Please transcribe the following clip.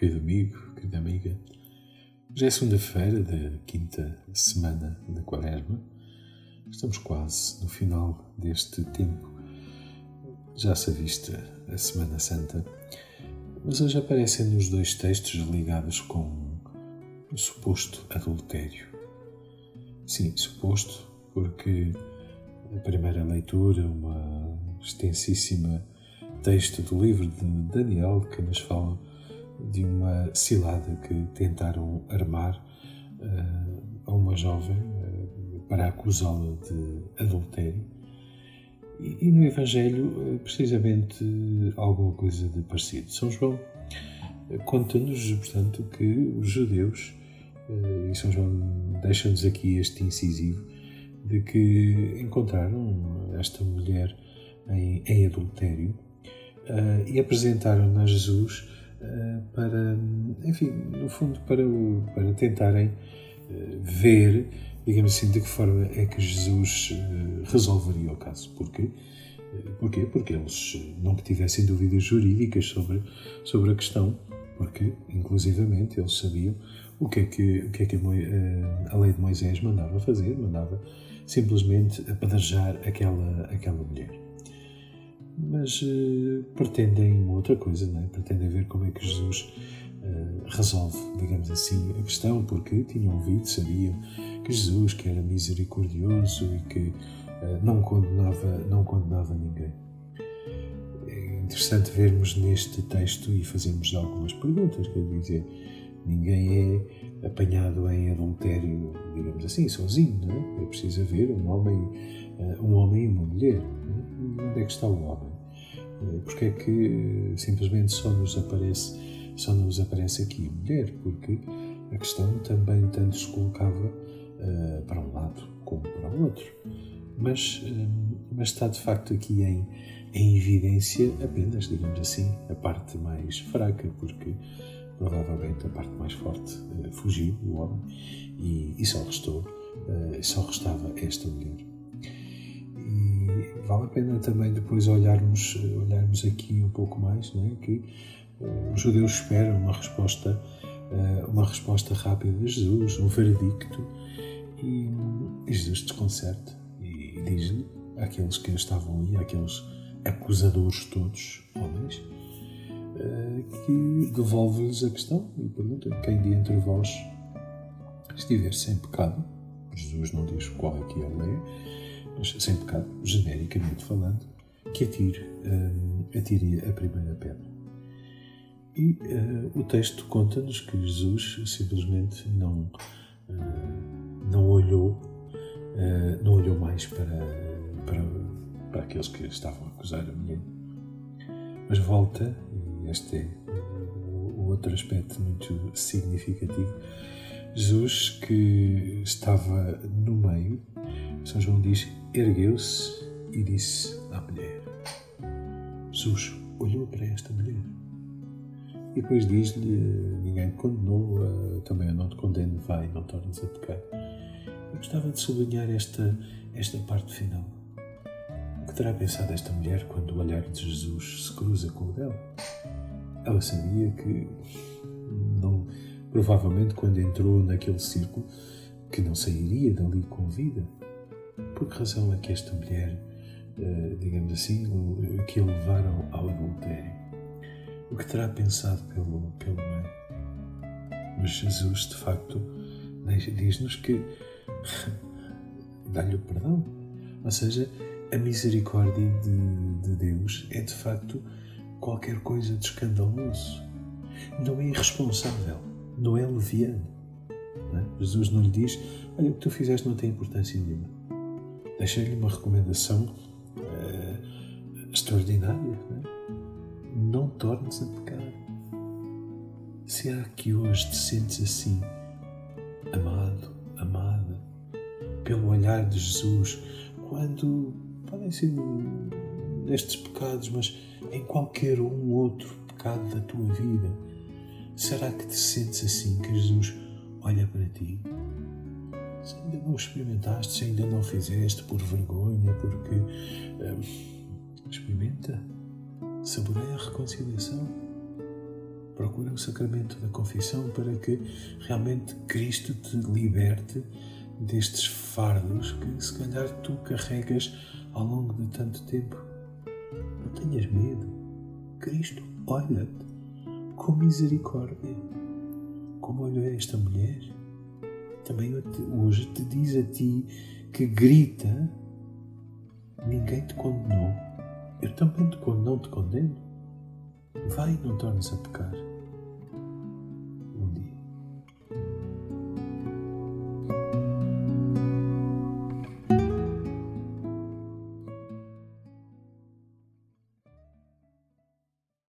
querido amigo, querida amiga. Já é segunda-feira da quinta semana da Quaresma. Estamos quase no final deste tempo. Já se avista a Semana Santa, mas hoje aparecem-nos dois textos ligados com o suposto adultério. Sim, suposto, porque a primeira leitura, uma extensíssima texto do livro de Daniel que nos fala de uma cilada que tentaram armar uh, a uma jovem uh, para acusá-la de adultério. E, e, no Evangelho, uh, precisamente alguma coisa de parecido. São João conta-nos, portanto, que os judeus, e São João deixa-nos aqui este incisivo, de que encontraram esta mulher em, em adultério e apresentaram-na a Jesus para, enfim, no fundo, para, o, para tentarem uh, ver, digamos assim, de que forma é que Jesus resolveria o caso. Porquê? Porquê? Porque eles não tivessem dúvidas jurídicas sobre, sobre a questão, porque, inclusivamente, eles sabiam o que é que, o que, é que a, a lei de Moisés mandava fazer, mandava simplesmente apedrejar aquela, aquela mulher mas uh, pretendem outra coisa, não é? pretendem ver como é que Jesus uh, resolve, digamos assim, a questão, porque tinham ouvido, sabiam que Jesus que era misericordioso e que uh, não, condenava, não condenava ninguém. É interessante vermos neste texto e fazermos algumas perguntas, quer dizer, ninguém é apanhado em adultério, digamos assim, sozinho, não é? É preciso haver um homem, um homem e uma mulher. Onde é que está o homem? Eh, porque é que simplesmente só nos aparece, só nos aparece aqui a mulher? Porque a questão também tanto se colocava uh, para um lado como para o outro. Mas, uh, mas está de facto aqui em, em evidência apenas, digamos assim, a parte mais fraca, porque provavelmente a parte mais forte uh, fugiu, o homem, e, e só restou, só restava esta mulher vale a pena também depois olharmos, olharmos aqui um pouco mais, não é? que eh, os judeus esperam uma resposta, eh, uma resposta rápida de Jesus, um veredicto, e, e Jesus desconcerta e diz-lhe àqueles que estavam ali, àqueles acusadores todos, homens, eh, que devolve-lhes a questão e pergunta quem de entre vós estiver sem pecado, Jesus não diz qual é que ele é, mas sem pecado, genericamente falando, que atire, um, atire a primeira pedra. E uh, o texto conta-nos que Jesus simplesmente não, uh, não olhou, uh, não olhou mais para, para, para aqueles que estavam a acusar a mulher, mas volta, este é o outro aspecto muito significativo, Jesus que estava no meio, São João diz ergueu-se e disse à mulher. Jesus olhou para esta mulher e depois diz-lhe: Ninguém condenou, também eu não te condeno, vai, não tornes a pecar. Eu gostava de sublinhar esta, esta parte final. O que terá pensado esta mulher quando o olhar de Jesus se cruza com o dela? Ela sabia que, não, provavelmente, quando entrou naquele círculo, que não sairia dali com vida por que razão é que esta mulher, eh, digamos assim, que a levaram ao adultério? O que terá pensado pelo, pelo meio? Mas Jesus, de facto, diz-nos que dá-lhe o perdão. Ou seja, a misericórdia de, de, Deus é de facto qualquer coisa de escandaloso. Não é irresponsável, não é leviano. Não é? Jesus não lhe diz: Olha, o que tu fizeste não tem importância nenhuma deixei-lhe uma recomendação uh, extraordinária. Né? Não tornes a pecar. Se há que hoje te sentes assim, amado, amada, pelo olhar de Jesus, quando podem ser nestes pecados, mas em qualquer um outro pecado da tua vida, será que te sentes assim que Jesus olha para ti se ainda não experimentaste, se ainda não fizeste por vergonha, porque hum, experimenta, saboreia a reconciliação. Procura o sacramento da confissão para que realmente Cristo te liberte destes fardos que se calhar tu carregas ao longo de tanto tempo. Não tenhas medo. Cristo olha-te com misericórdia, como olhou esta mulher. Também hoje te diz a ti que grita: Ninguém te condenou. Eu também te condeno, não te condeno. Vai não tornes a pecar.